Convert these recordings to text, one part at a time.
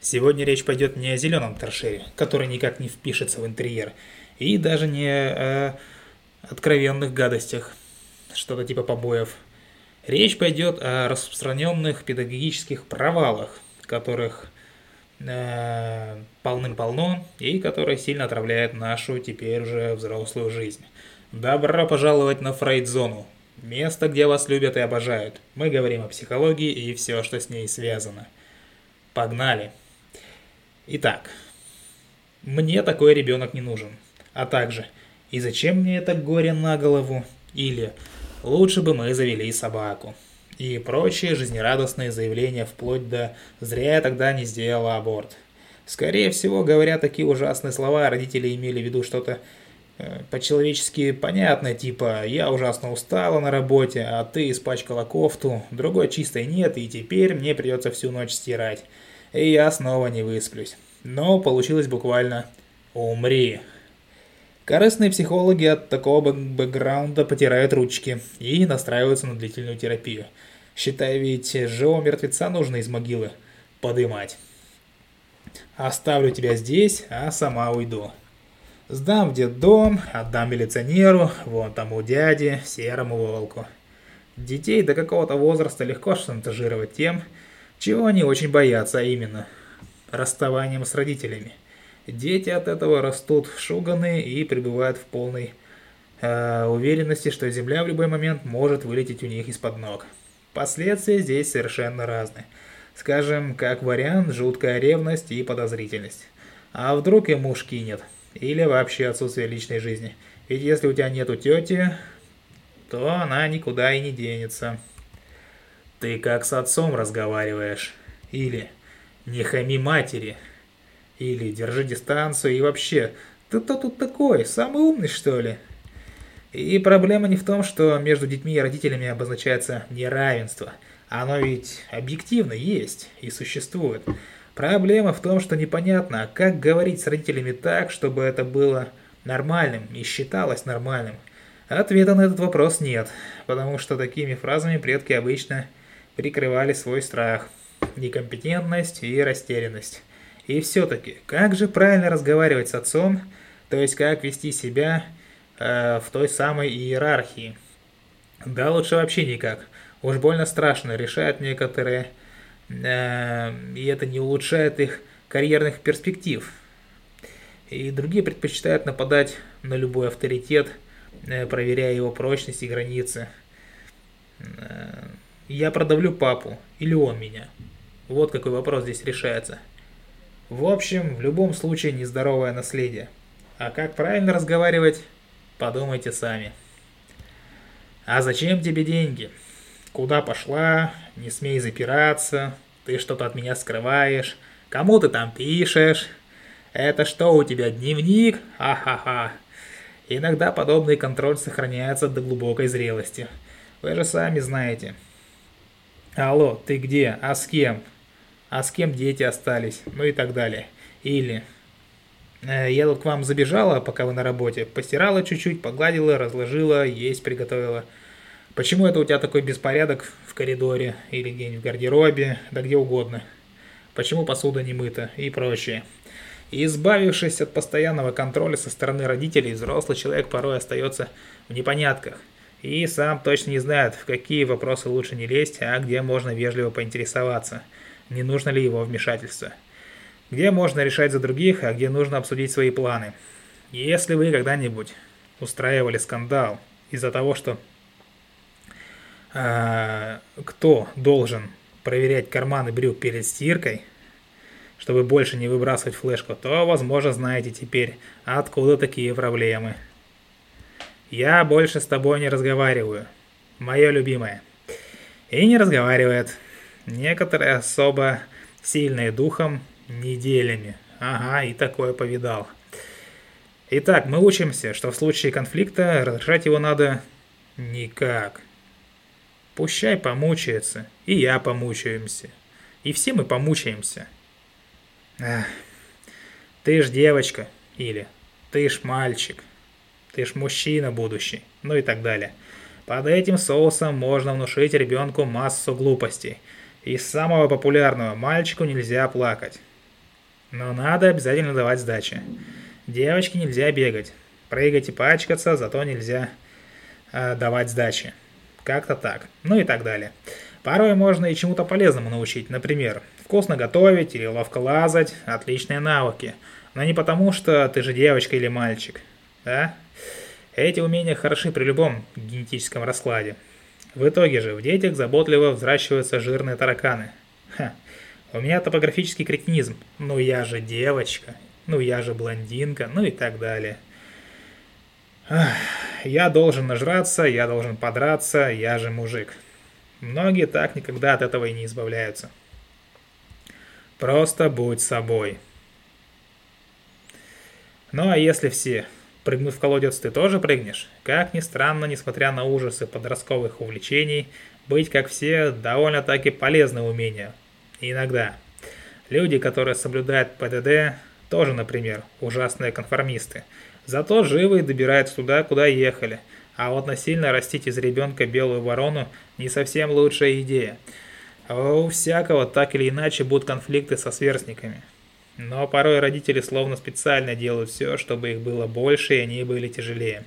Сегодня речь пойдет не о зеленом торшере, который никак не впишется в интерьер, и даже не о откровенных гадостях, что-то типа побоев. Речь пойдет о распространенных педагогических провалах, которых э, полным-полно и которые сильно отравляют нашу теперь уже взрослую жизнь. Добро пожаловать на Фрейд-зону, место, где вас любят и обожают. Мы говорим о психологии и все, что с ней связано. Погнали! Итак, мне такой ребенок не нужен. А также, и зачем мне это горе на голову? Или лучше бы мы завели собаку. И прочие жизнерадостные заявления вплоть до «зря я тогда не сделала аборт». Скорее всего, говоря такие ужасные слова, родители имели в виду что-то э, по-человечески понятное, типа «я ужасно устала на работе, а ты испачкала кофту, другой чистой нет, и теперь мне придется всю ночь стирать» и я снова не высплюсь. Но получилось буквально «умри». Корыстные психологи от такого бэкграунда потирают ручки и настраиваются на длительную терапию. Считай, ведь живого мертвеца нужно из могилы подымать. Оставлю тебя здесь, а сама уйду. Сдам в детдом, отдам милиционеру, вон тому дяде, серому волку. Детей до какого-то возраста легко шантажировать тем, чего они очень боятся, а именно расставанием с родителями. Дети от этого растут шуганные и пребывают в полной э, уверенности, что земля в любой момент может вылететь у них из-под ног. Последствия здесь совершенно разные. Скажем, как вариант, жуткая ревность и подозрительность. А вдруг и муж кинет? Или вообще отсутствие личной жизни? Ведь если у тебя нету тети, то она никуда и не денется. Ты как с отцом разговариваешь. Или не хами матери. Или держи дистанцию и вообще, ты кто тут такой, самый умный что ли? И проблема не в том, что между детьми и родителями обозначается неравенство. Оно ведь объективно есть и существует. Проблема в том, что непонятно, как говорить с родителями так, чтобы это было нормальным и считалось нормальным. Ответа на этот вопрос нет, потому что такими фразами предки обычно прикрывали свой страх, некомпетентность и растерянность. И все-таки, как же правильно разговаривать с отцом, то есть как вести себя э, в той самой иерархии? Да лучше вообще никак. Уж больно страшно решают некоторые, э, и это не улучшает их карьерных перспектив. И другие предпочитают нападать на любой авторитет, э, проверяя его прочность и границы. Я продавлю папу, или он меня? Вот какой вопрос здесь решается. В общем, в любом случае нездоровое наследие. А как правильно разговаривать, подумайте сами. А зачем тебе деньги? Куда пошла? Не смей запираться. Ты что-то от меня скрываешь. Кому ты там пишешь? Это что у тебя, дневник? Ха-ха-ха. Иногда подобный контроль сохраняется до глубокой зрелости. Вы же сами знаете, Алло, ты где? А с кем? А с кем дети остались? Ну и так далее. Или... Э, я тут к вам забежала, пока вы на работе. Постирала чуть-чуть, погладила, разложила, есть приготовила. Почему это у тебя такой беспорядок в коридоре или где-нибудь в гардеробе, да где угодно? Почему посуда не мыта и прочее? И избавившись от постоянного контроля со стороны родителей, взрослый человек порой остается в непонятках – и сам точно не знает, в какие вопросы лучше не лезть, а где можно вежливо поинтересоваться, не нужно ли его вмешательство. Где можно решать за других, а где нужно обсудить свои планы. Если вы когда-нибудь устраивали скандал из-за того, что э, кто должен проверять карманы брюк перед стиркой, чтобы больше не выбрасывать флешку, то, возможно, знаете теперь, откуда такие проблемы. Я больше с тобой не разговариваю. Мое любимое. И не разговаривает. Некоторые особо сильные духом неделями. Ага, и такое повидал. Итак, мы учимся, что в случае конфликта разрешать его надо никак. Пущай помучается, и я помучаемся. И все мы помучаемся. Ах, ты ж девочка, или ты ж мальчик ты ж мужчина будущий, ну и так далее. Под этим соусом можно внушить ребенку массу глупостей. Из самого популярного «мальчику нельзя плакать». Но надо обязательно давать сдачи. Девочке нельзя бегать. Прыгать и пачкаться, зато нельзя э, давать сдачи. Как-то так. Ну и так далее. Порой можно и чему-то полезному научить. Например, вкусно готовить или ловко лазать. Отличные навыки. Но не потому, что ты же девочка или мальчик. Да? Эти умения хороши при любом генетическом раскладе. В итоге же в детях заботливо взращиваются жирные тараканы. Ха, у меня топографический кретинизм. Ну я же девочка, ну я же блондинка, ну и так далее. Ах, я должен нажраться, я должен подраться, я же мужик. Многие так никогда от этого и не избавляются. Просто будь собой. Ну а если все прыгнув в колодец, ты тоже прыгнешь? Как ни странно, несмотря на ужасы подростковых увлечений, быть как все довольно-таки полезное умение. иногда. Люди, которые соблюдают ПДД, тоже, например, ужасные конформисты. Зато живы и добираются туда, куда ехали. А вот насильно растить из ребенка белую ворону не совсем лучшая идея. А у всякого так или иначе будут конфликты со сверстниками. Но порой родители словно специально делают все, чтобы их было больше и они были тяжелее.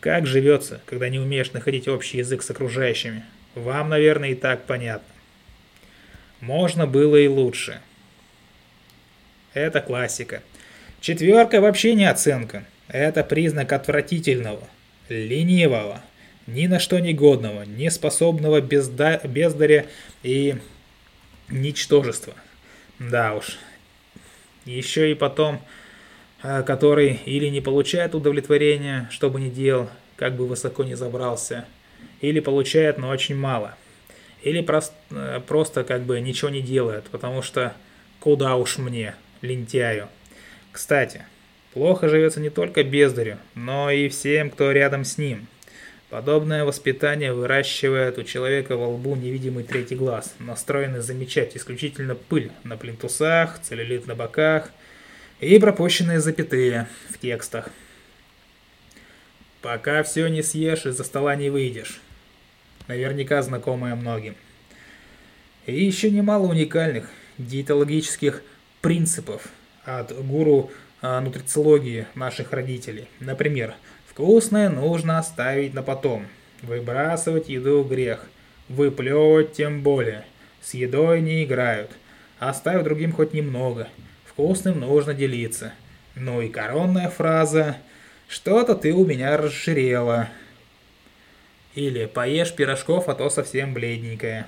Как живется, когда не умеешь находить общий язык с окружающими? Вам, наверное, и так понятно. Можно было и лучше. Это классика. Четверка вообще не оценка. Это признак отвратительного, ленивого, ни на что негодного, неспособного безда бездаря и ничтожества. Да уж. Еще и потом, э, который или не получает удовлетворения, что бы ни делал, как бы высоко не забрался, или получает, но очень мало. Или просто, э, просто как бы ничего не делает, потому что куда уж мне, лентяю. Кстати, плохо живется не только бездарю, но и всем, кто рядом с ним. Подобное воспитание выращивает у человека во лбу невидимый третий глаз, настроенный замечать исключительно пыль на плинтусах, целлюлит на боках и пропущенные запятые в текстах. Пока все не съешь, из-за стола не выйдешь. Наверняка знакомое многим. И еще немало уникальных диетологических принципов от гуру а, нутрициологии наших родителей. Например, Вкусное нужно оставить на потом. Выбрасывать еду грех. Выплевывать тем более. С едой не играют. Оставь другим хоть немного. Вкусным нужно делиться. Ну и коронная фраза «Что-то ты у меня расширела». Или «Поешь пирожков, а то совсем бледненькая».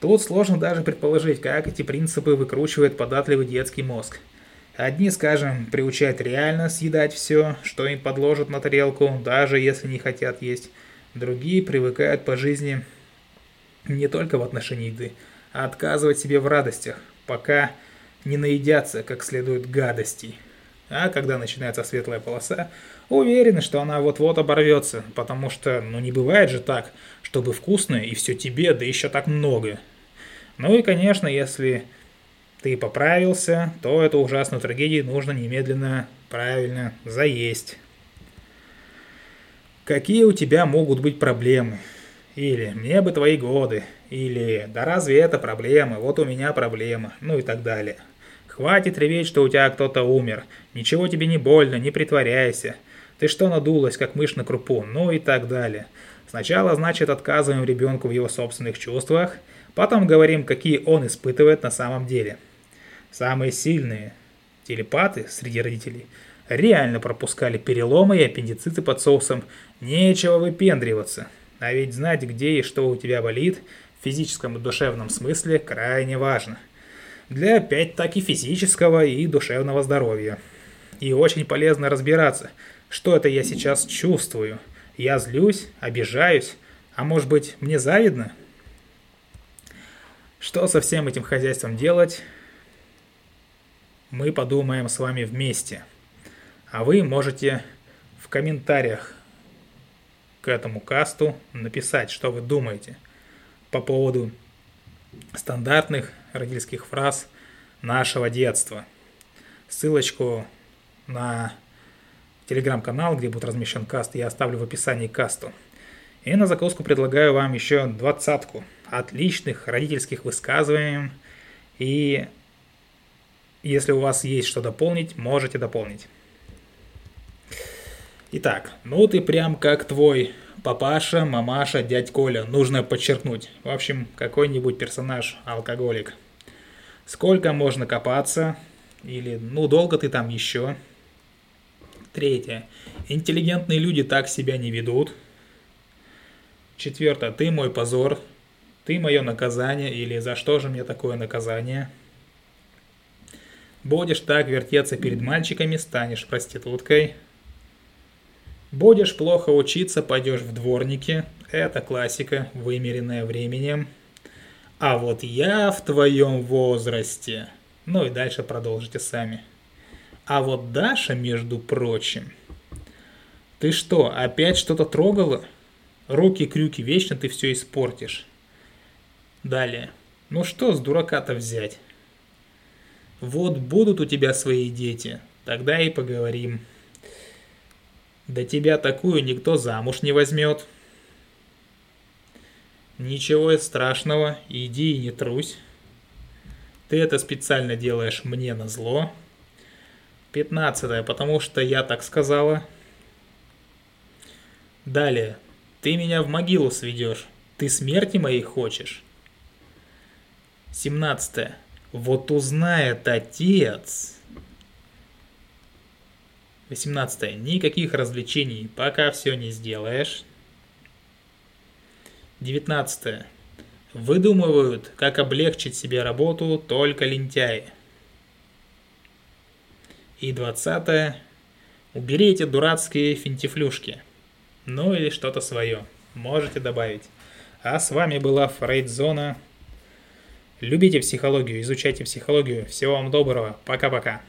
Тут сложно даже предположить, как эти принципы выкручивает податливый детский мозг. Одни, скажем, приучают реально съедать все, что им подложат на тарелку, даже если не хотят есть. Другие привыкают по жизни не только в отношении еды, а отказывать себе в радостях, пока не наедятся как следует гадостей. А когда начинается светлая полоса, уверены, что она вот-вот оборвется, потому что, ну не бывает же так, чтобы вкусно и все тебе, да еще так много. Ну и, конечно, если ты поправился, то эту ужасную трагедию нужно немедленно, правильно, заесть. Какие у тебя могут быть проблемы? Или «мне бы твои годы», или «да разве это проблема, вот у меня проблема», ну и так далее. Хватит реветь, что у тебя кто-то умер, ничего тебе не больно, не притворяйся. Ты что надулась, как мышь на крупу, ну и так далее. Сначала, значит, отказываем ребенку в его собственных чувствах, потом говорим, какие он испытывает на самом деле. Самые сильные телепаты среди родителей реально пропускали переломы и аппендициты под соусом. Нечего выпендриваться. А ведь знать, где и что у тебя болит, в физическом и душевном смысле крайне важно. Для опять-таки физического и душевного здоровья. И очень полезно разбираться, что это я сейчас чувствую. Я злюсь, обижаюсь, а может быть мне завидно? Что со всем этим хозяйством делать, мы подумаем с вами вместе. А вы можете в комментариях к этому касту написать, что вы думаете по поводу стандартных родительских фраз нашего детства. Ссылочку на телеграм-канал, где будет размещен каст, я оставлю в описании касту. И на закуску предлагаю вам еще двадцатку отличных родительских высказываний и Если у вас есть что дополнить, можете дополнить. Итак, ну ты прям как твой папаша, мамаша, дядь Коля, нужно подчеркнуть. В общем, какой-нибудь персонаж, алкоголик. Сколько можно копаться? Или, ну, долго ты там еще? Третье. Интеллигентные люди так себя не ведут. Четвертое. Ты мой позор. Ты мое наказание. Или за что же мне такое наказание? Будешь так вертеться перед мальчиками, станешь проституткой. Будешь плохо учиться, пойдешь в дворники. Это классика, вымеренная временем. А вот я в твоем возрасте. Ну и дальше продолжите сами. А вот Даша, между прочим, ты что, опять что-то трогала? Руки-крюки, вечно ты все испортишь. Далее. Ну что с дурака-то взять? Вот будут у тебя свои дети, тогда и поговорим. Да тебя такую никто замуж не возьмет. Ничего страшного, иди и не трусь. Ты это специально делаешь мне на зло. Пятнадцатое, потому что я так сказала. Далее. Ты меня в могилу сведешь. Ты смерти моей хочешь. Семнадцатое. Вот узнает отец. 18. Никаких развлечений, пока все не сделаешь. 19. Выдумывают, как облегчить себе работу только лентяи. И 20. Убери эти дурацкие финтифлюшки. Ну или что-то свое. Можете добавить. А с вами была Фрейдзона. Любите психологию, изучайте психологию. Всего вам доброго. Пока-пока.